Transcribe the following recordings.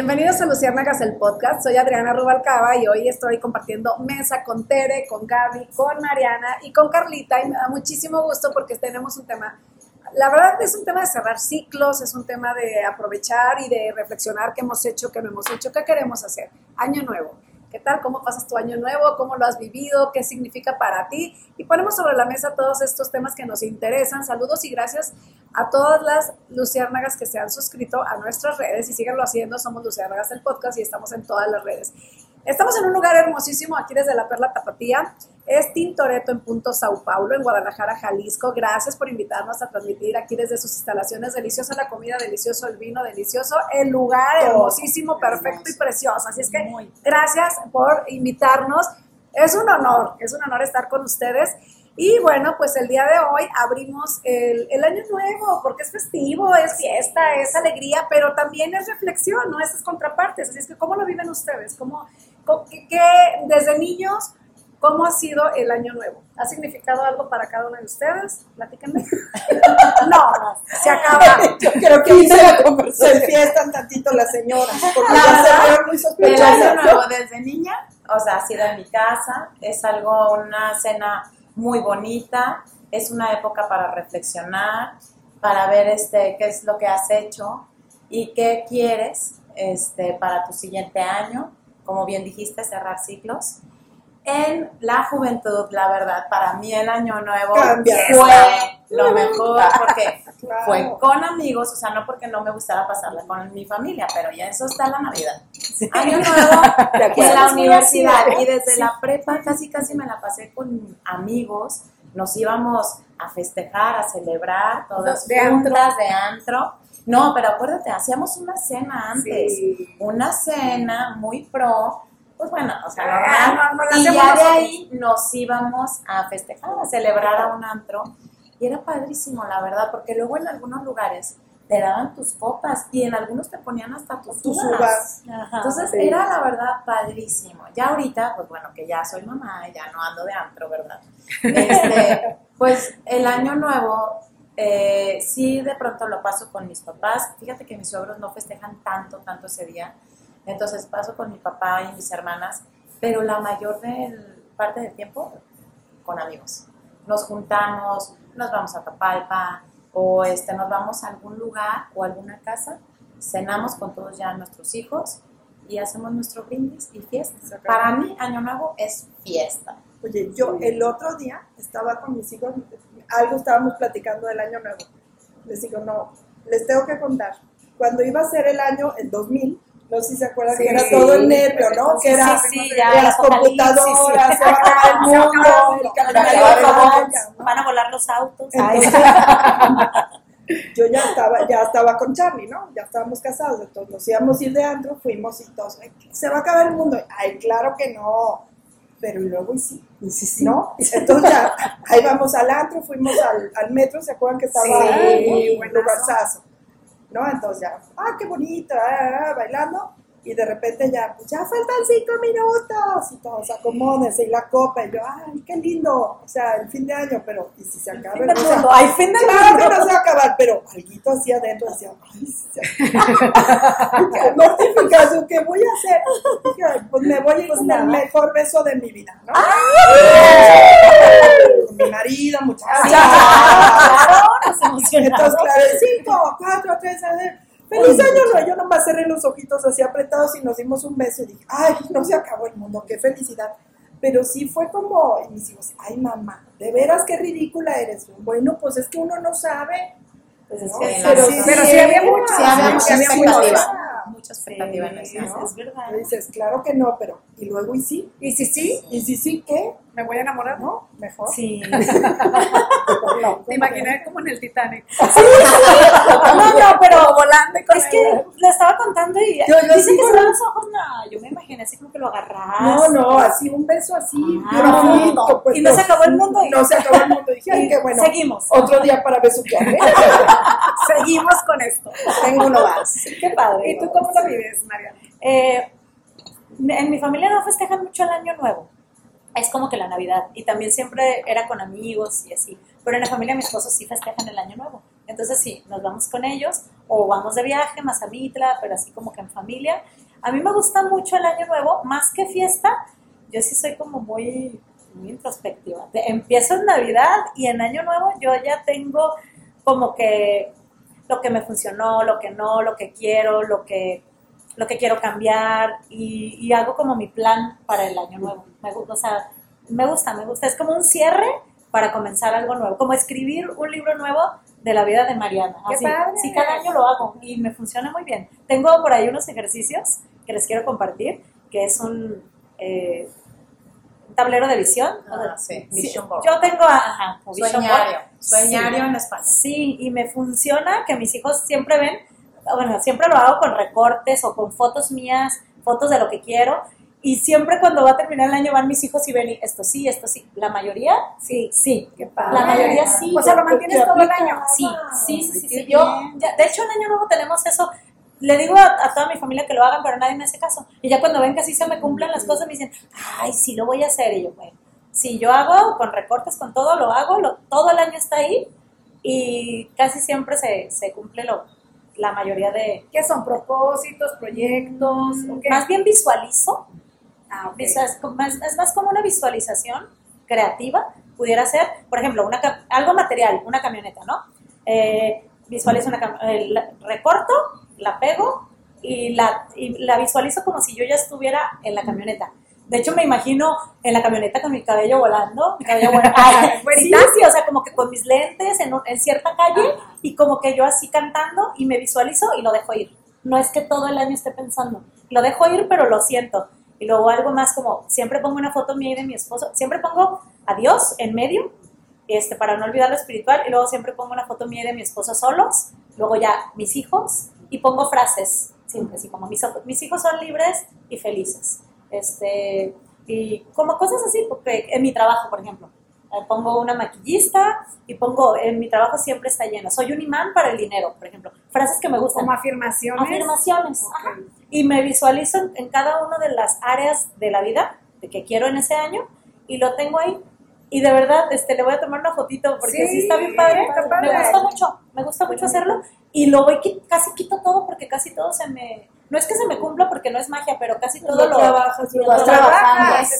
Bienvenidos a Luciérnagas el podcast. Soy Adriana Rubalcaba y hoy estoy compartiendo mesa con Tere, con Gaby, con Mariana y con Carlita y me da muchísimo gusto porque tenemos un tema, la verdad es un tema de cerrar ciclos, es un tema de aprovechar y de reflexionar qué hemos hecho, qué no hemos hecho, qué queremos hacer. Año nuevo. ¿Qué tal? ¿Cómo pasas tu año nuevo? ¿Cómo lo has vivido? ¿Qué significa para ti? Y ponemos sobre la mesa todos estos temas que nos interesan. Saludos y gracias a todas las luciérnagas que se han suscrito a nuestras redes y síganlo haciendo. Somos Luciérnagas el podcast y estamos en todas las redes. Estamos en un lugar hermosísimo aquí desde la Perla Tapatía. Es Tintoretto en Punto Sao Paulo, en Guadalajara, Jalisco. Gracias por invitarnos a transmitir aquí desde sus instalaciones. Deliciosa la comida, delicioso el vino, delicioso el lugar, hermosísimo, perfecto y precioso. Así es que gracias por invitarnos. Es un honor, es un honor estar con ustedes. Y bueno, pues el día de hoy abrimos el, el, año nuevo, porque es festivo, es fiesta, es alegría, pero también es reflexión, ¿no? Esas contrapartes. Así es que, ¿cómo lo viven ustedes? ¿Cómo, qué, qué, desde niños, cómo ha sido el año nuevo? ¿Ha significado algo para cada uno de ustedes? Platíquenme. no, se acaba. Yo creo que se, se, se fiestan tantito las señoras, porque La ya se verdad, vieron muy El año sospechosas. nuevo desde niña, o sea, ha sido en mi casa, es algo, una cena muy bonita, es una época para reflexionar, para ver este, qué es lo que has hecho y qué quieres este, para tu siguiente año, como bien dijiste, cerrar ciclos. En la juventud, la verdad, para mí el año nuevo fue lo mejor porque Claro. fue con amigos, o sea, no porque no me gustara pasarla con mi familia, pero ya eso está la Navidad. Año nuevo en la universidad y desde la prepa casi casi me la pasé con amigos, nos íbamos a festejar, a celebrar, todas De antro. juntas de antro. No, pero acuérdate, hacíamos una cena antes, Sí. una cena muy pro, pues bueno, o sea, Ah, no, no y ya de ahí nos íbamos a festejar, a celebrar a un antro. Y era padrísimo, la verdad, porque luego en algunos lugares te daban tus copas y en algunos te ponían hasta tus, Tus uvas. Entonces sí. era la verdad padrísimo. Ya ahorita, pues bueno, que ya soy mamá, ya no ando de antro, ¿verdad? Este, pues el año nuevo, eh, sí de pronto lo paso con mis papás. Fíjate que mis suegros no festejan tanto, tanto ese día. Entonces paso con mi papá y mis hermanas, pero la mayor del, parte del tiempo con amigos. Nos juntamos, nos vamos a Tapalpa o este, nos vamos a algún lugar o alguna casa, cenamos con todos ya nuestros hijos y hacemos nuestro brindis y fiesta. Para mí, Año Nuevo es fiesta. Oye, yo el otro día estaba con mis hijos, algo estábamos platicando del año nuevo. Les digo, no, les tengo que contar. Cuando iba a ser el año, el 2000, no sé si se acuerdan Sí, que era sí, todo el nervio, ¿no? sí, que era sí, sí, de ya, las computadoras, sí. se va a acabar el mundo. Van a volar los autos. Entonces, yo ya estaba, ya estaba con Charlie, ¿no? Ya estábamos casados, entonces nos íbamos a ir de antro, fuimos y todos, "Ay, se va a acabar el mundo. Ay, claro que no. Pero y luego y sí, ¿no? Entonces ya, ahí vamos al antro, fuimos al, al metro, ¿se acuerdan que estaba Sí, ahí? un lugarzazo, ¿no? Entonces ah, qué bonito, ah, ah, ah, bailando. Y de repente ya, pues ya faltan cinco minutos y todos acomódense y la copa. Y yo, ay, qué lindo. O sea, el fin de año, pero ¿y si se acaba el del o sea, mundo. Ay, fin del Claro que no se va a acabar, pero algo así adentro decía, ay, se- qué mortificación, ¿qué voy a hacer? Dije, "Ay, pues me voy a ir Pues con nada. el mejor beso de mi vida, ¿no? Con mi marido, muchachos. Claro, nos emocionamos. Entonces, claro, cinco, cuatro, tres, a ver. Feliz año nuevo. Yo nomás cerré los ojitos así apretados y nos dimos un beso y dije, ay, no se acabó el mundo, qué felicidad. Pero sí fue como, y mis hijos, ay mamá, de veras qué ridícula eres. Bueno, pues es que uno no sabe. Pues es ¿no? que pero, sí, pero sí había Sí, había mucha había mucho. expectativa. Mucha expectativa en Sí, eso. es verdad. Y dices, claro que no, pero, y luego y sí, Y si sí, y si sí, ¿qué? Me voy a enamorar, ¿no? Mejor. Sí. No, Te imaginé como en el Titanic. No, no, pero volando es que le estaba contando y Yo- yo dice sí que cerró los ojos. No, yo me imaginé así como que lo agarras. No, no, así un beso así, Ah. Pues, y no se acabó el mundo. y- No se acabó el mundo. Dije, ay, qué bueno. Seguimos. Otro día para besuquear. ¿eh? Seguimos con esto. Tengo uno más. Qué padre. ¿Y tú cómo lo vives, Mariana? Eh, en mi familia no festejan mucho el año nuevo. Es como que la Navidad. Y también siempre era con amigos y así. Pero en la familia de mi esposo sí festejan el año nuevo. Entonces sí, nos vamos con ellos. o vamos de viaje, Mazamitla, pero así como que en familia. A mí me gusta mucho el año nuevo, más que fiesta, yo sí soy como muy, muy introspectiva. Empiezo en Navidad y en Año Nuevo yo ya tengo como que lo que me funcionó, lo que no, lo que quiero, lo que, lo que quiero cambiar y, y hago como mi plan para el año nuevo. Me, o sea, me gusta, me gusta. Es como un cierre para comenzar algo nuevo, como escribir un libro nuevo de la vida de Mariana. ¡Qué Así, sí, cada año lo hago y me funciona muy bien. Tengo por ahí unos ejercicios que les quiero compartir, que es un, eh, tablero de visión. Ah, sí, vision board. Yo tengo, ajá, Sueñario, sueñario Sí. en España. Sí, y me funciona que mis hijos siempre ven, bueno, siempre lo hago con recortes o con fotos mías, fotos de lo que quiero, y siempre cuando va a terminar el año van mis hijos y ven y esto sí, esto sí. La mayoría, Sí. sí. Qué padre. La mayoría sí. O sea, lo mantienes ¿Qué todo el año. Sí, sí, sí, sí. Sí. Yo, ya- de hecho, el año nuevo tenemos eso. Le digo a, a toda mi familia que lo hagan, pero nadie me hace caso. Y ya cuando ven que así se me cumplen las cosas, me dicen, ay, sí, lo voy a hacer. Y yo, bueno, si yo hago con recortes, con todo, lo hago, lo- todo el año está ahí y casi siempre se, se cumple lo, la mayoría de... ¿Qué son? ¿Propósitos? ¿Proyectos? Más bien visualizo Ah, ok. Visa- es, más como una visualización creativa, pudiera ser, por ejemplo, una, algo material, una camioneta, ¿no? Eh, visualizo una eh, recorto, la pego y la, y la visualizo como si yo ya estuviera en la camioneta. De hecho, me imagino en la camioneta con mi cabello volando, mi cabello volando. Sí, sí, o sea, como que con mis lentes en, un- en cierta calle y como que yo así cantando y me visualizo y lo dejo ir. No es que todo el año esté pensando. Lo dejo ir, pero lo siento. Y luego algo más como, siempre pongo una foto mía y de mi esposo. Siempre pongo a Dios en medio, este, para no olvidar lo espiritual. Y luego siempre pongo una foto mía y de mi esposo solos. Luego ya mis hijos. Y pongo frases, siempre así como, mis, mis hijos son libres y felices. Este, y como cosas así, porque en mi trabajo, por ejemplo. eh, Pongo una maquillista y pongo, en mi trabajo siempre está lleno. Soy un imán para el dinero, por ejemplo. Frases que me gustan. Como afirmaciones. Afirmaciones. Ajá. Y me visualizo en, en cada una de las áreas de la vida de que quiero en ese año y lo tengo ahí. Y de verdad, este, le voy a tomar una fotito porque sí, Sí, está bien padre. está padre. Me gusta mucho, me gusta mucho hacerlo. Y lo voy, casi quito todo porque casi todo se me... No es que se me cumpla porque no es magia, pero casi todo Lo lo... trabajas, lo lo vas trabajas,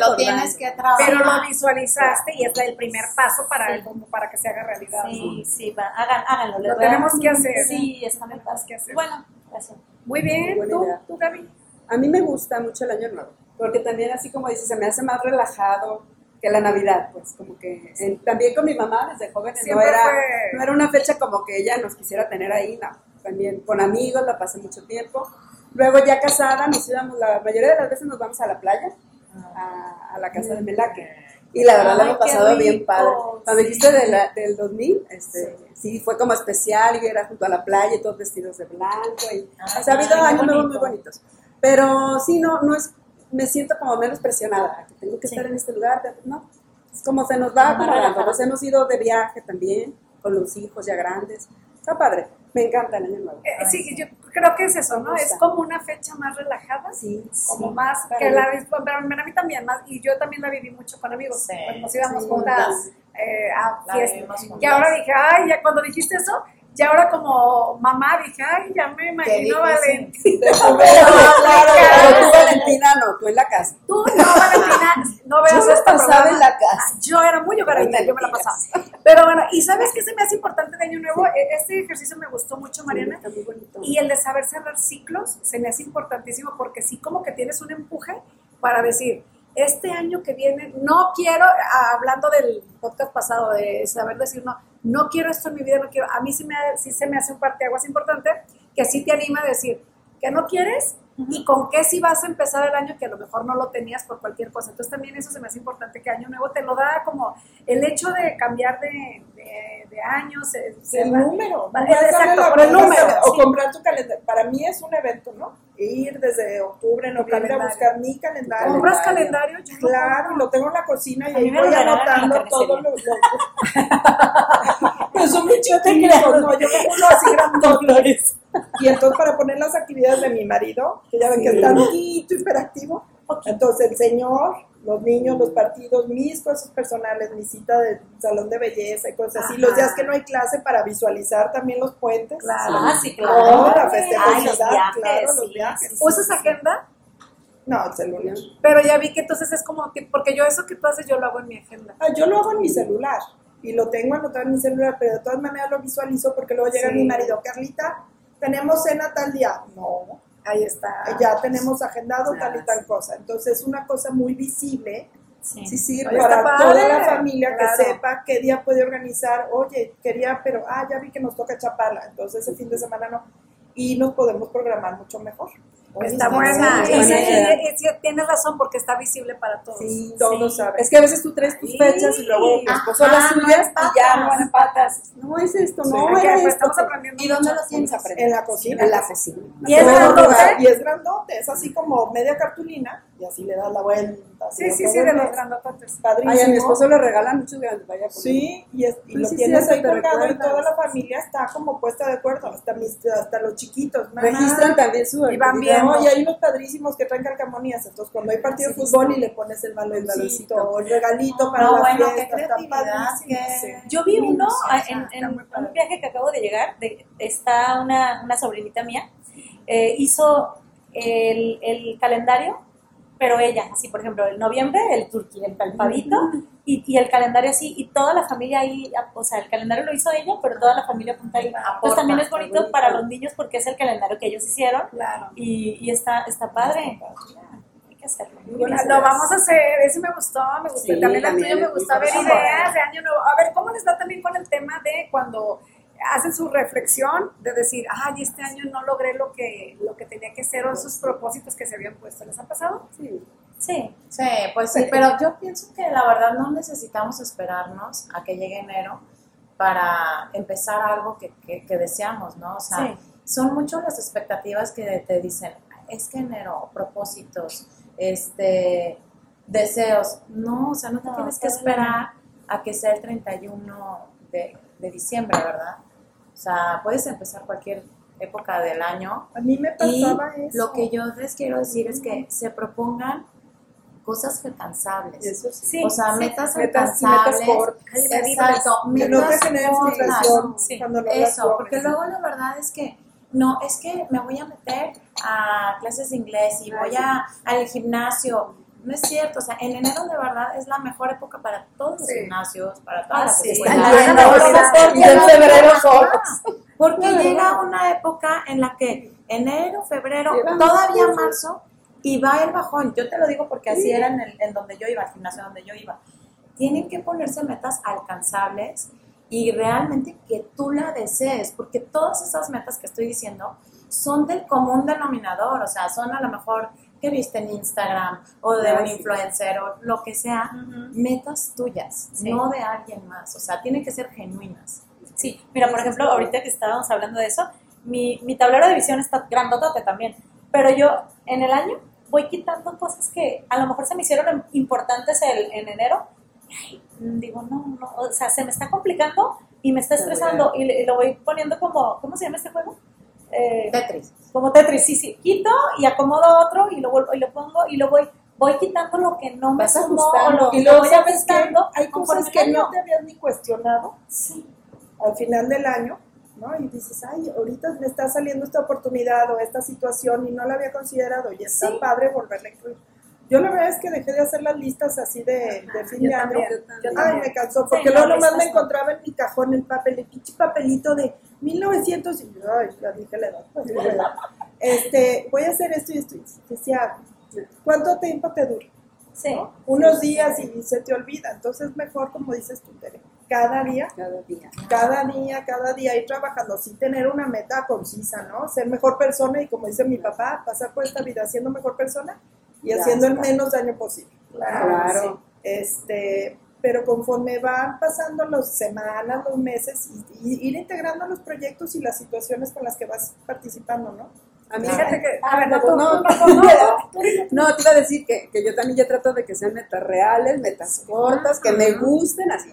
lo tienes que trabajar. Pero lo visualizaste y es el primer paso para, Sí. como para que se haga realidad. Sí, sí, va, hagan, háganlo. Lo voy a- tenemos que hacer. Sí, está muy Tenemos padre. que hacer. Bueno, gracias. Muy bien, Buena ¿tú, idea. tú Gaby? A mí me gusta mucho el año nuevo, porque también así como dices, se me hace más relajado que la Navidad, pues como que eh, también con mi mamá desde jóvenes no era, fue- no era una fecha como que ella nos quisiera tener ahí, no, también con amigos la pasé mucho tiempo. Luego ya casada nos íbamos, la mayoría de las veces nos vamos a la playa, a, a la casa de Melaque. Y la verdad la hemos pasado bien padre. Cuando sí. dijiste de la- del 2000, este, sí. fue como especial y era junto a la playa y todos vestidos de blanco. Y, Ah, o sea, ha habido años nuevos muy bonito. bonitos. Pero sí, no, no es, me siento como menos presionada, que tengo que Sí. estar en este lugar, no. Es como se nos va relajada. Nos hemos ido de viaje también, con los hijos ya grandes. Está padre, me encanta el año nuevo. Eh, sí, yo creo que es eso, ¿no? Es como una fecha más relajada. Sí, Como sí, más que mí. la pero para mí también más y yo también la viví mucho con amigos Sí, Pues nos íbamos juntas eh, a fiestas y ahora dije ay ya cuando dijiste eso ya ahora como mamá dije ay ya me imagino. Valentina claro, pero tú, Valentina, no, tú en la casa. tú no Valentina no veas Yo este pasaba en la casa. yo era muy hogareña Ay, yo me la pasaba pero bueno y sabes qué se me hace importante de año nuevo E- este ejercicio me gustó mucho Mariana Está muy bonito. y el de saber cerrar ciclos se me hace importantísimo porque sí como que tienes un empuje para decir, este año que viene no quiero, ah, hablando del podcast pasado de saber decir no, no quiero esto en mi vida, no quiero, a mí sí, me, sí se me hace un parteaguas importante que sí te anima a decir que no quieres y con qué sí vas a empezar el año que a lo mejor no lo tenías por cualquier cosa. Entonces también eso se me hace importante que año nuevo te lo da como el hecho de cambiar de, de, de años. El número. Darle exacto, por el número, O sí. comprar tu calendario. Para mí es un evento, ¿no? Ir desde octubre, noviembre a buscar mi calendario. ¿Compras calendario? Yo Claro, lo tengo en la cocina y ahí voy lo anotando todo lo, carnicería. lo- Pero son muy chiquitos, no, yo me uno así grandote. Y entonces para poner las actividades de mi marido, que ya ven que Sí. está poquito hiperactivo, entonces el señor los niños, los partidos, mis cosas personales, mi cita del salón de belleza y cosas así. Los días que no hay clase para visualizar también los puentes. Claro. Ah, sí, claro. la Ay, los festejosidad, viajes, claro, los sí, viajes. ¿Usas agenda? No, el celular. Pero ya vi que entonces es como que, porque yo eso que tú haces, yo lo hago en mi agenda. Ah, yo lo hago en mi celular y lo tengo anotado en mi celular, pero de todas maneras lo visualizo porque luego llega Sí. mi marido, Carlita, tenemos cena tal día. No, Ahí está. ya tenemos agendado tal y tal cosa. Entonces es una cosa muy visible Sí. Sí, Oye, para toda la familia Claro. que sepa qué día puede organizar. Oye, quería, pero, ah, ya vi que nos toca Chapala, entonces ese fin de semana no. Y nos podemos programar mucho mejor. Está buena. sí, sí, tienes razón porque está visible para todos. Sí, todos Sí. saben. Es que a veces tú traes tus Sí. fechas y luego tu esposo Ajá, las suyas no y ya no empatas. No es esto, no pues, esto. estamos aprendiendo ¿Y dónde mucho. lo tienes? En la cocina. En la cocina. ¿Y es grandote? Y es grandote, es así como media cartulina y así le das la vuelta. así Sí, sí, sí, de los grandototes. Padrísimo. Ay, a mi esposo le regalan muchos con Sí, y, es- y Pues lo sí, tienes cierto, ahí te colgado y toda la familia está como puesta de acuerdo, hasta, mis, hasta los chiquitos. Mamá, Registran también su Y van viendo. No, y hay unos padrísimos que traen calcamonías. Entonces, cuando hay partido de Sí, fútbol sí. y le pones el baloncito, baloncito. el regalito para No, la bueno, qué fiesta, creatividad, qué- Sí. Yo vi uno ah, en, un viaje que acabo de llegar, de- está una, una sobrinita mía, eh, hizo el, el calendario, pero ella, así por ejemplo, el noviembre, el turqui, el, el pavito, y, y el calendario así, y toda la familia ahí, ah, o sea, el calendario lo hizo ella, pero toda la familia apunta ahí. Pues también es bonito bonito. para los niños porque es el calendario que ellos hicieron, Claro. y, y está, está padre. Hay que hacerlo. buenas Lo vamos a hacer, ese me gustó, me gustó. Sí, también también tuyo me gustó. Ver, ideas de año nuevo. A ver, ¿cómo les va también con el tema de cuando hacen su reflexión de decir, ay, este año no logré lo que, lo que tenía que ser o esos propósitos que se habían puesto? ¿Les ha pasado? Sí. Sí, Sí, pues sí, pero yo pienso que la verdad no necesitamos esperarnos a que llegue enero para empezar algo que, que- que deseamos, ¿no? O sea, Sí. son mucho las expectativas que te dicen, es que enero, propósitos, este, deseos. No, o sea, no te No, tienes que esperar a que sea el 31 de, de diciembre, ¿verdad? O sea, puedes empezar cualquier época del año A mí me y pasaba eso. lo que yo les quiero decir es que se propongan cosas alcanzables. Eso sí. sí. o sea, sí. metas, Metas- alcanzables. metas cortas. Exacto, que no te metas genere cortas. frustración Sí, cuando no las Eso, porque luego la verdad es que no, es que me voy a meter a clases de inglés y voy a, al gimnasio. No es cierto, o sea, en enero de verdad es la mejor época para todos los Sí. gimnasios, para todas las sí, escuelas. Y en febrero solos. Porque llega una época en la que enero, febrero, todavía marzo, y va el bajón. Yo te lo digo porque así era en, el, en donde yo iba, el gimnasio donde yo iba. Tienen que ponerse metas alcanzables y realmente que tú la desees, porque todas esas metas que estoy diciendo son del común denominador, o sea, son a lo mejor que viste en Instagram o de un Ah, sí. influencer o lo que sea, metas tuyas, Sí. no de alguien más, o sea, tienen que ser genuinas. Sí, mira, por ejemplo, ahorita que estábamos hablando de eso, mi, mi tablero de visión está grandotote también, pero yo en el año voy quitando cosas que a lo mejor se me hicieron importantes el- en enero. Digo, no, no, o sea, se me está complicando y me está estresando y, le- y lo voy poniendo como, ¿cómo se llama este juego? Eh, Tetris. como Tetris, sí, sí, quito y acomodo otro y lo vuelvo y lo pongo y lo voy, voy quitando lo que no me sumó lo Y lo voy ajustando. Hay cosas que no te habías ni cuestionado Sí, al final del año, ¿no? Y dices, ay, ahorita me está saliendo esta oportunidad o esta situación y no la había considerado y está Sí. padre volverla a incluir. Yo la verdad es que dejé de hacer las listas así de, de fin de año. también, yo Ay, también. me cansó, Sí, porque no, luego nomás listas me encontraba en mi cajón el papel, el pinche papelito de 1900 y yo, ay, ya dije la edad, pues. Este, voy a hacer esto y esto. Y decía, ¿cuánto tiempo te dura? sí. ¿no? Unos días y se te olvida. Entonces, mejor, como dices tú, Tere, cada día Cada día. cada día, cada día ir trabajando, sí tener una meta concisa, ¿no? Ser mejor persona y como dice mi papá, pasar por esta vida siendo mejor persona y Ya haciendo el menos daño posible. Claro. Este, pero conforme van pasando las semanas, los meses, y, y ir integrando los proyectos y las situaciones con las que vas participando, ¿no? A mí, Fíjate que, Ah, bueno, no, no, no, te iba a decir que, que yo también ya trato de que sean metas reales, metas cortas, que me gusten, así,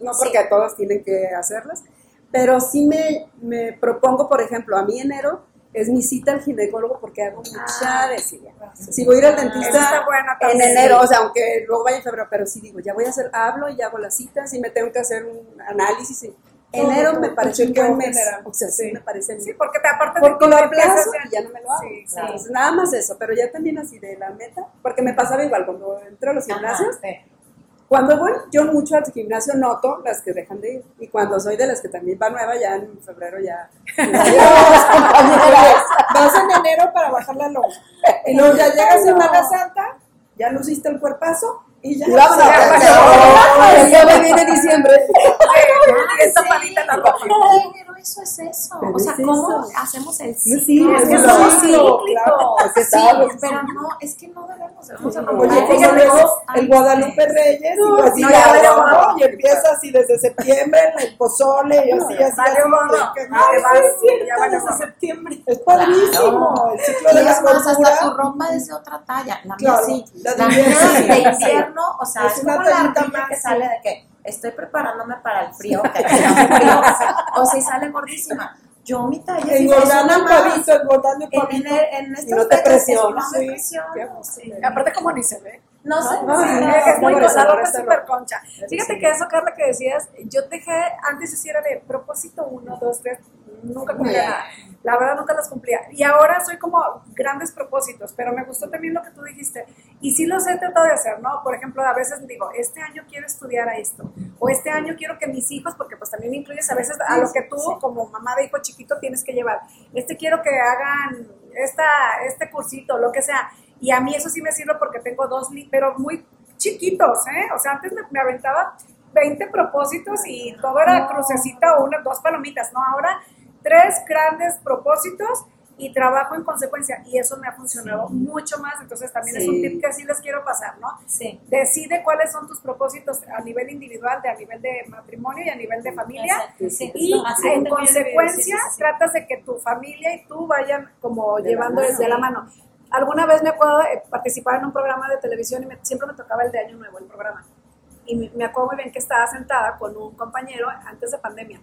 no porque todos tienen que hacerlas, pero sí me, me propongo, por ejemplo, a mí enero es mi cita al ginecólogo porque hago mucha Ah. desidia. Si voy a ir al dentista buena en enero, o sea, aunque luego vaya en febrero, pero sí digo, ya voy a hacer, hablo y hago las citas y me tengo que hacer un análisis. Y enero me tu parece un buen mes. O sea, sí, me parece Sí, porque te, aparte porque de lo aplazo ya- y ya no me lo hago. Sí, claro. Entonces, nada más eso, pero ya también así de la meta, porque me pasaba igual cuando entro a los gimnasios, Ajá, sí. Cuando voy yo mucho al gimnasio noto las que dejan de ir, y cuando soy de las que también va nueva, ya en febrero ya... Adiós. Vas en enero para bajar la lonja. Y luego ya llega Semana Santa, ya luciste el cuerpazo y ya. Y vámonos. Me diciembre. Y esta palita la ropa. Pero eso es eso. Pero o sea, es ¿cómo eso. hacemos el Sí, ciclo? es que es cíclicos. claro, es que Sí, estamos- pero no, es que no debemos, debemos de Oye, como luego el. Guadalupe Reyes, y No, así no, ya ya gorro. y empieza así desde septiembre, el pozole, y así, así, que- No, sí, ya desde septiembre. Es padrísimo, el ciclo Y de la es más, hasta tu ropa es de otra talla. La mía sí. la mía de sí. invierno, o sea, Es una tallita que sí. sale de que estoy preparándome para el frío, que frío. O si sale gordísima. Yo mi talla Engordando más. pavito, engordando el En, pavito. en, en estas Y no te fechas presionas, No me sí. presiono, sí. Aparte, como ni se ve. No sé. No, sí, no, es que es muy cosa, súper concha. Fíjate Sí. que eso, Carla, que decías, yo dejé, antes yo sí era de propósito uno, dos, tres, nunca cumplía nada. La verdad, nunca las cumplía. Y ahora soy como grandes propósitos, pero me gustó también lo que tú dijiste. Y sí los he tratado de hacer, ¿no? Por ejemplo, a veces digo, este año quiero estudiar a esto, o este año quiero que mis hijos, porque pues también incluyes a veces a lo que tú, como mamá de hijo chiquito, tienes que llevar. Este quiero que hagan esta, este cursito, lo que sea. Y a mí eso sí me sirve porque tengo dos, pero muy chiquitos, ¿eh? O sea, antes me, me aventaba 20 propósitos y todo era crucecita o unas dos palomitas, ¿no? Ahora tres grandes propósitos y trabajo en consecuencia y eso me ha funcionado mucho más, entonces también es un tip que sí les quiero pasar, ¿no? Sí. Decide cuáles son tus propósitos a nivel individual, de a nivel de matrimonio y a nivel de familia. Exacto, sí. Y en consecuencia tratas de que tu familia y tú vayan como De la llevando mano. desde la mano. Alguna vez me acuerdo de participar en un programa de televisión y me- siempre me tocaba el de Año Nuevo, el programa. Y me, me acuerdo muy bien que estaba sentada con un compañero antes de pandemia.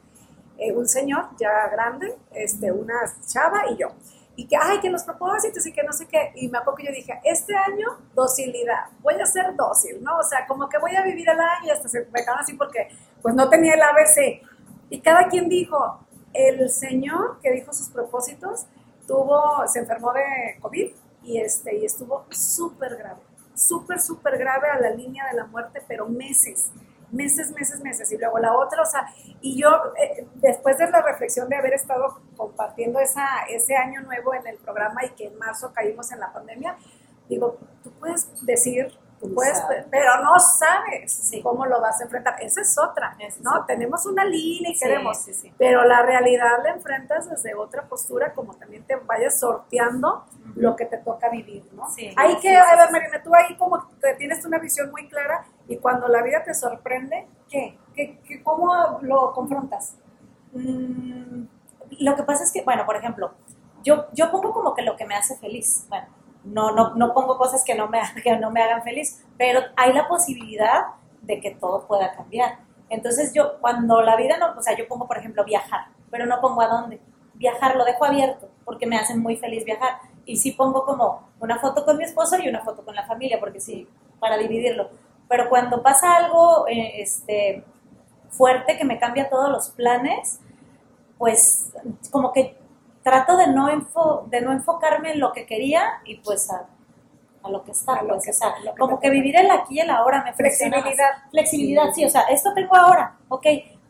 Eh, un señor ya grande, este, una chava y yo. Y que, ay, que los propósitos y que no sé qué. Y me acuerdo que yo dije, este año, docilidad. Voy a ser dócil, ¿no? O sea, como que voy a vivir el año y hasta se me así porque, pues, no tenía el ABC. Y cada quien dijo, el señor que dijo sus propósitos tuvo, se enfermó de COVID y, este, y estuvo súper grave, súper, súper grave a la línea de la muerte, pero meses, meses, meses, meses. Y luego la otra, o sea, y yo, eh, después de la reflexión de haber estado compartiendo esa, ese año nuevo en el programa y que en marzo caímos en la pandemia, digo, tú puedes decir, puedes, pero no sabes Sí. cómo lo vas a enfrentar. Esa es otra, Esa es ¿no? otra. Tenemos una línea y Sí, queremos, sí, pero la realidad la enfrentas desde otra postura, como también te vayas sorteando lo que te toca vivir, ¿no? Hay que, a ver. Marina, tú ahí como que tienes una visión muy clara y cuando la vida te sorprende, ¿qué? ¿Qué, qué- cómo lo confrontas? Mm, lo que pasa es que, bueno, por ejemplo, yo, yo pongo como que lo que me hace feliz. Bueno, no, no, no pongo cosas que no, me, que no me hagan feliz, pero hay la posibilidad de que todo pueda cambiar. Entonces yo, cuando la vida no, o sea, yo pongo, por ejemplo, viajar, pero no pongo a dónde. Viajar lo dejo abierto porque me hace muy feliz viajar. Y sí pongo como una foto con mi esposo y una foto con la familia, porque sí, para dividirlo. Pero cuando pasa algo eh, este, fuerte que me cambia todos los planes, pues como que trato de no, enfo- de no enfocarme en lo que quería y pues a, a lo que está. A lo pues, que o sea, está, lo que como que vivir el aquí y el ahora me funciona. Flexibilidad. Flexibilidad, sí, o sea, esto tengo ahora, ok,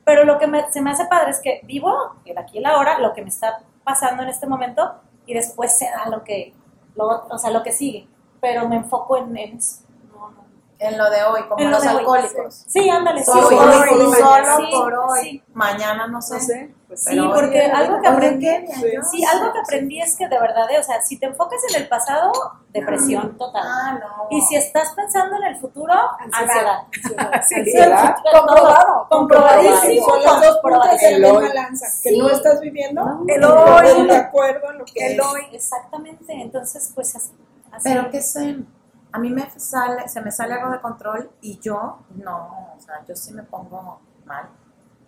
pero lo que me- se me hace padre es que vivo el aquí y el ahora, lo que me está pasando en este momento y después se da lo que, lo, o sea, lo que sigue, pero me enfoco en, en eso. No, no. En lo de hoy, como En lo los hoy, alcohólicos. Sí, ándale, sí, Solo, sí, por hoy, solo por hoy. sí. Mañana no sé. No sé. Pues Sí, Pero, porque oye, algo que aprendí, sí. no algo que aprendí es que de verdad, eh, o sea, si te enfocas en el pasado, depresión total. Ah, no. Y si estás pensando en el futuro, ansiedad. Ansiedad. Sí, Ansiedad. comprobado, Comprobadísimo. Son las dos puntas de la El misma hoy. lanza, que Sí. no estás viviendo, El no hoy. estás de acuerdo en lo que El hoy. Exactamente, entonces pues así. así. Pero que se, a mí me sale, se me sale algo de control y yo no, o sea, yo sí me pongo mal.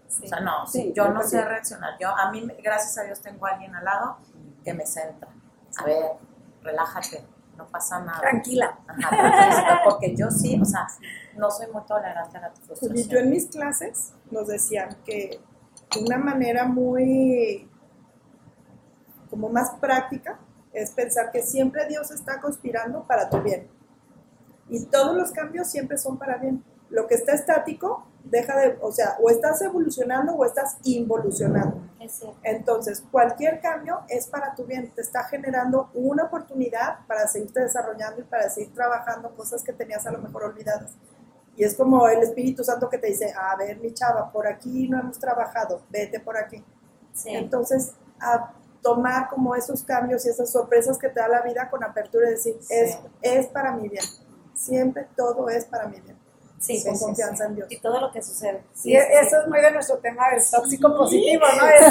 Sí. O sea, no, Sí, yo yo no sé reaccionar. Yo, a mí, gracias a Dios, tengo a alguien al lado que me centra. A ver, relájate. no pasa nada. Tranquila. Ajá, porque yo sí, o sea, no soy muy tolerante a la Y yo frustración. en mis clases nos decían que una manera muy como más práctica es pensar que siempre Dios está conspirando para tu bien. Y todos los cambios siempre son para bien. Lo que está estático deja de, o sea, o estás evolucionando o estás involucionando. Es. Entonces, cualquier cambio es para tu bien, te está generando una oportunidad para seguirte desarrollando y para seguir trabajando cosas que tenías a lo mejor olvidadas. Y es como el Espíritu Santo que te dice, a ver, mi chava, por aquí no hemos trabajado, vete por aquí. Sí. Entonces, a tomar como esos cambios y esas sorpresas que te da la vida con apertura y decir, Sí. es, es para mi bien. Siempre todo es para mi bien. Sí, con sí, confianza sí. en Dios. y todo lo que sucede. Sí, eso es muy de nuestro tema del tóxico positivo, ¿no? Es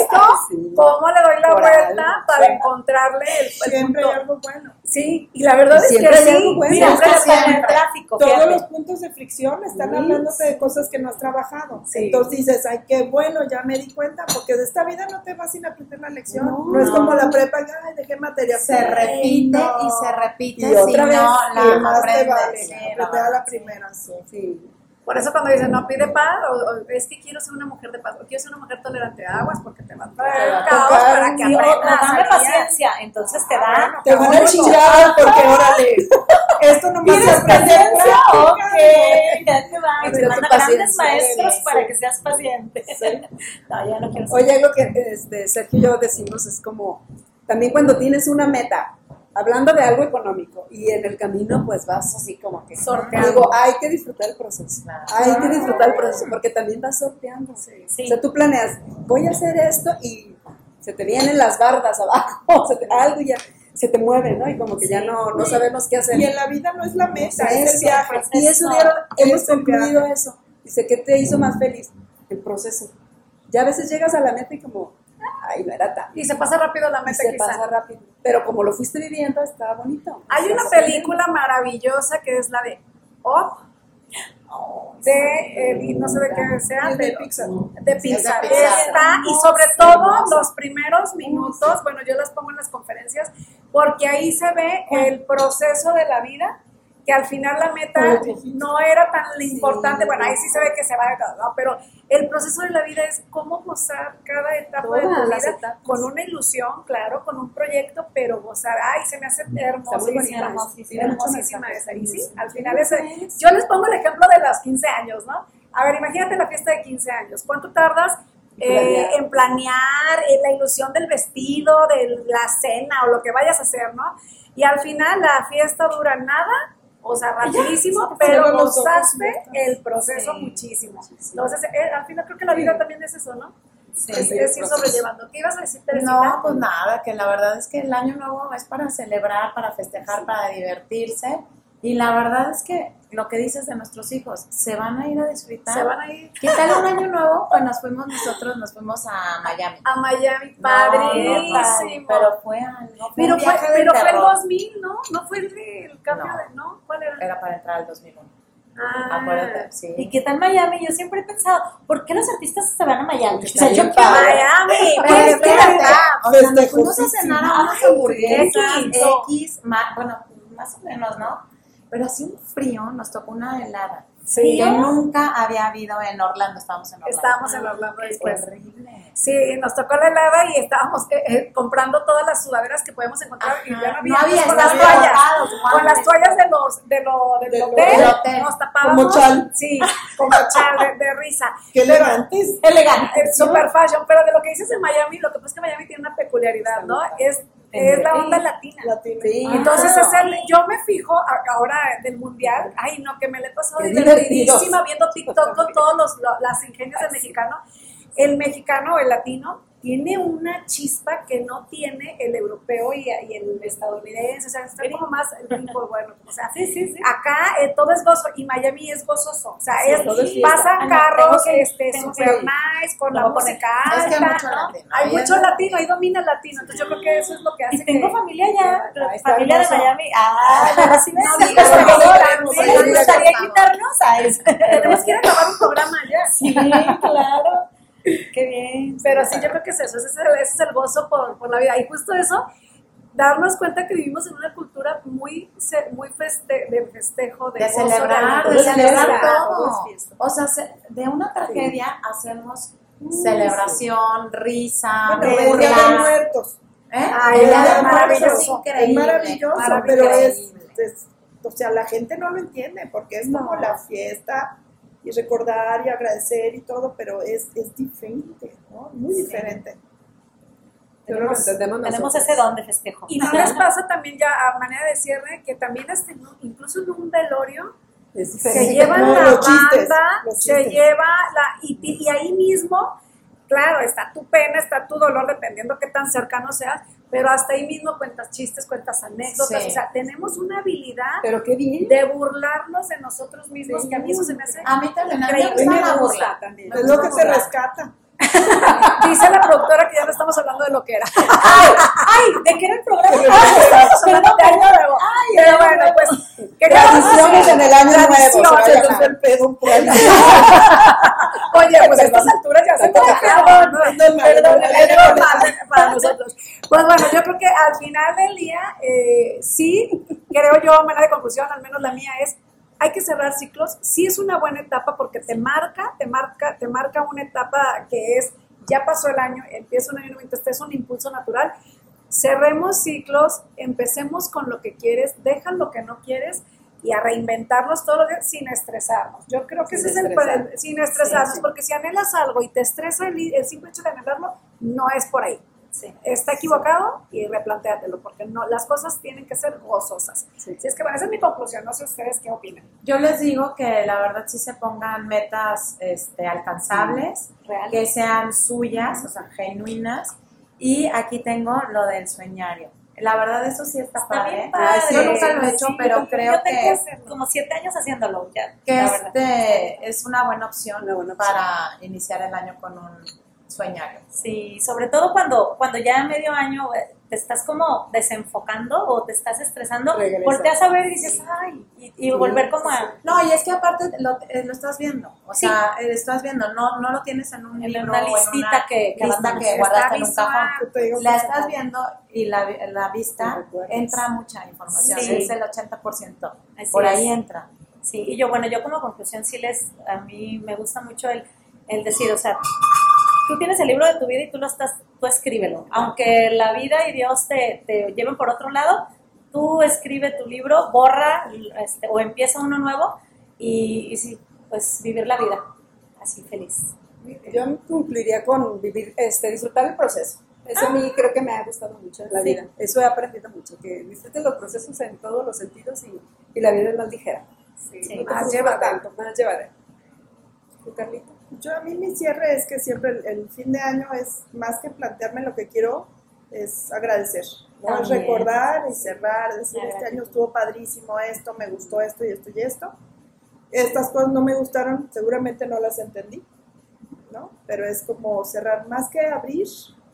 esto, Sí. ¿cómo le doy la Por vuelta algo. para Sí. encontrarle el, el Siempre punto? hay algo bueno. Sí, y la verdad es que Siempre hay sí, algo bueno. Mira, siempre en el siempre. tráfico, Todos fíjate. los puntos de fricción están hablándote de cosas que no has trabajado. Entonces dices, ay, qué bueno, ya me di cuenta, porque de esta vida no te vas sin aprender la lección. No, No. es como la prepa, ay, dejé materia. Se repite no. y se repite Y otra si vez, no y la más te vale, la primera. Sí. Sí. Por eso cuando dicen, no, pide paz, o, o es que quiero ser una mujer de paz, o quiero ser una mujer tolerante, aguas porque te va a traer a caos tocar, para que Sí, o, dame a paciencia, entonces te da. Te van a chingar porque, órale, esto no me hace ¿Tienes aprender paciencia? Ok, ya te va. Extra Te manda grandes paciencia, maestros sí, para sí. que seas paciente. No, ya no quiero ser. Oye, lo que este, Sergio y yo decimos es como, también cuando tienes una meta, hablando de algo económico, y en el camino pues vas así como que Sorteando. Digo, hay que disfrutar el proceso, Claro. hay que disfrutar el proceso, porque también vas sorteando. Sí. O sea, tú planeas, voy a hacer esto y se te vienen las bardas abajo, se te- algo ya se te mueve, ¿no? Y como que ya no, no sabemos qué hacer. Y en la vida no es la meta, es el viaje. Y eso No, dieron, hemos concluido eso. Dice, ¿qué te hizo más feliz? El proceso. Ya a veces llegas a la meta y como, ay, no era tan. Y se pasa rápido la Y meta se quizá. pasa rápido. Pero como lo fuiste viviendo, está bonito. Hay una película maravillosa que es la de Up, de, eh, y no sé de qué sea, de Pixar. de Pixar. Está, y sobre todo los primeros minutos, bueno, yo las pongo en las conferencias, porque ahí se ve el proceso de la vida, que al final la meta no era tan importante, bueno, ahí sí se ve que se va, ¿no? pero el proceso de la vida es cómo gozar cada etapa de Todas tu las vida etapas. con una ilusión, claro, con un proyecto, pero gozar, ay, se me hace hermosísima, hermosísima, hermosísima esa, y sí, al final es, yo les pongo el ejemplo de los 15 años, ¿no? A ver, imagínate la fiesta de 15 años. ¿Cuánto tardas eh, en planear la ilusión del vestido, de la cena o lo que vayas a hacer, ¿no? Y al final la fiesta dura nada, o sea, rapidísimo, se pero gozaste ya el proceso Sí. muchísimo. Entonces, eh, al final creo que la vida también es eso, ¿no? Sí, es, es ir sobrellevando. ¿Qué ibas a decir, Teresita? No, pues nada, que la verdad es que el año nuevo es para celebrar, para festejar, para divertirse. Y la verdad es que lo que dices de nuestros hijos, se van a ir a disfrutar. Se van a ir ¿Qué tal un año nuevo? Pues nos fuimos nosotros, nos fuimos a Miami. a Miami, No, padrísimo. no, pero fue algo. pero fue, pero fue el terror. 2000, ¿no? No fue el, el cambio No. de, ¿no? ¿Cuál era? Era para entrar al 2001. Ah, Acuérdate, sí. ¿Y qué tal Miami? Yo siempre he pensado, ¿por qué los artistas se van a Miami? O Está sea, yo quiero-. Miami, Pero espérate, espérate. o sea, nos fuimos a cenar a unas hamburguesas X, X, ma- bueno, más o menos, ¿no? Pero así un frío, nos tocó una helada. Sí. Que nunca había habido en Orlando, estábamos en Orlando. Estábamos en Orlando Fue después. horrible. Sí, nos tocó la helada y estábamos eh, eh, comprando todas las sudaderas que podemos encontrar y ya no había, No había, con las toallas, con las toallas de los de lo, del Del hotel, del hotel. nos tapábamos, Como chal. sí, como chal de, de risa. Qué elegantes. Elegante. Es super fashion, pero de lo que dices de Miami, lo que pasa es que Miami tiene una peculiaridad, ¿no? Es, es la onda latina. Latina. Sí. Entonces, Claro. es el, yo me fijo a- ahora del mundial, ay no, que me le he pasado divertidísima viendo TikTok con todos los, lo- las ingenias del mexicano. El mexicano, el latino, tiene una chispa que no tiene el europeo y, y el estadounidense, o sea, está como más rico, bueno, o sea, Sí, sí, sí. acá eh, todo es gozo y Miami es gozoso, o sea, es, pasan Ah, carros, este, super nice, con la música hay mucho ¿no? latino, hay ahí mucho latino, ahí domina el latino, entonces yo creo que eso es lo que hace Y tengo que... familia allá, familia de. Miami. Ah, No digas gustaría quitarnos a eso. Tenemos que ir a grabar un programa ya. Sí, claro. Qué bien. Pero sí, yo creo que es eso, ese es el, ese es el gozo por, por la vida. Y justo eso, darnos cuenta que vivimos en una cultura muy, muy feste- de festejo, de, de gozo, celebrar, de celebrar todo. O sea, se- de una tragedia hacemos celebración, risa, Bueno, de. Muertos. ¿eh? Ay, es maravilloso, es maravilloso, maravilloso. pero es- o sea, la gente no lo entiende porque es como la fiesta y recordar y agradecer y todo, pero es, es diferente, ¿no? Muy diferente. Pero lo entendemos Tenemos nosotros. ese don de festejo. Y no les pasa también ya a manera de cierre que también hasta incluso en un velorio Es se diferente. llevan No, la los chistes, banda, se lleva la y, y ahí mismo, claro, está tu pena, está tu dolor dependiendo qué tan cercano seas, pero hasta ahí mismo cuentas chistes, cuentas anécdotas, Sí. o sea, tenemos una habilidad Pero qué bien. de burlarnos de nosotros mismos, que a mí eso se me hace A mí también, a mí me Increíble. gusta me la gusta burla. también. Me Es lo que te rescata. Dice la productora que ya no estamos hablando de lo que era. ¡Ay! ¿De qué era el programa? Perdón, de año nuevo. Pero bueno, pues, ¿qué Tradiciones en el año nuevo. Se el pedo un pueblo. Oye, pues a estas alturas ya se perdón, Perdón, para nosotros. Pues bueno, yo creo que al final del día, eh, sí, creo yo, manera de conclusión, al menos la mía es, hay que cerrar ciclos. Sí es una buena etapa porque te marca, te marca, te marca una etapa que es, ya pasó el año, empieza un año nuevo, entonces es un impulso natural. Cerremos ciclos, empecemos con lo que quieres, deja lo que no quieres y a reinventarnos todos los días sin estresarnos. Yo creo que Sin ese es el estresar. sin estresarnos, Sí, sí. porque si anhelas algo y te estresa el, el simple hecho de anhelarlo, no es por ahí. Sí. Está equivocado y replantéatelo, porque no, las cosas tienen que ser gozosas. Sí. Si es que, bueno, esa es mi conclusión, no sé ustedes qué opinan. Yo les digo que la verdad sí se pongan metas este, alcanzables, que sean suyas, o sea, genuinas. Y aquí tengo lo del sueñario. La verdad eso sí está, Está padre. bien padre. Yo nunca lo he hecho, Sí, pero creo yo tengo que, hacerlo. Como siete años haciéndolo ya. que la verdad. este es una buena opción Una buena opción. para iniciar el año con un sueñario. Sí, sobre todo cuando, cuando ya medio año eh, te estás como desenfocando o te estás estresando, Regresa. volteas a ver y dices, ay, y, y volver como a... No, y es que aparte lo, eh, lo estás viendo, o Sí. sea, eh, estás viendo, no, no lo tienes en un En libro una o en listita una que- que lista que Está guardaste en un visual. cajón. La estás viendo y la, la vista entra mucha información, Sí. es el 80%. Así Por ahí es. entra. Sí, y yo, bueno, yo como conclusión sí les, a mí me gusta mucho el, el decir, o sea, tú tienes el libro de tu vida y tú lo estás, tú escríbelo. Aunque la vida y Dios te, te lleven por otro lado, tú escribe tu libro, borra este, o empieza uno nuevo y, y sí, pues vivir la vida así feliz. Yo concluiría con vivir, este, disfrutar el proceso. Eso a mí creo que me ha gustado mucho en la Sí. vida. Eso he aprendido mucho, que disfrutes los procesos en todos los sentidos y, y la vida es más ligera. Sí, Sí, más llevadera. tanto, más llevadera. ¿Tú, Carlita? Yo a mí mi cierre es que siempre el, el fin de año es más que plantearme lo que quiero, es agradecer. ¿no? Es recordar y cerrar, decir, este año estuvo padrísimo esto, me gustó esto y esto y esto. Estas cosas no me gustaron, seguramente no las entendí, ¿no? Pero es como cerrar, más que abrir,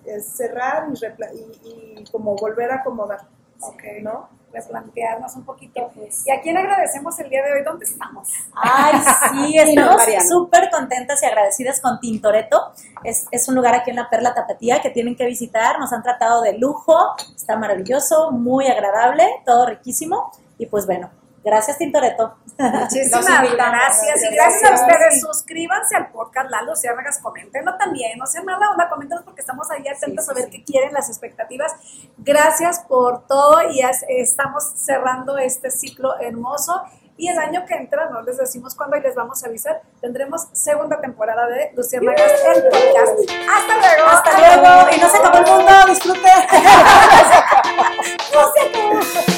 es cerrar y, y, y como volver a acomodar, Ok. ¿no? Replantearnos un poquito. Pues. ¿Y a quién agradecemos el día de hoy? ¿Dónde estamos? Ay, sí, estamos súper contentas y agradecidas con Tintoretto. Es, es un lugar aquí en la Perla Tapatía que tienen que visitar. Nos han tratado de lujo, está maravilloso, muy agradable, todo riquísimo. Y pues bueno, gracias Tintoretto. Muchísimas gracias. Y gracias a ustedes. Suscríbanse al podcast Lalo Ciérnagas. Coméntenlo también. No sean mala onda. Coméntenos porque estamos ahí atentos Sí, a ver sí. qué quieren, las expectativas. Gracias por todo y es- estamos cerrando este ciclo hermoso. Y el año que entra, no les decimos cuándo y les vamos a avisar, tendremos segunda temporada de Luciérnagas, el podcast. Hasta luego. Hasta luego y no se acabó el mundo, disfruten.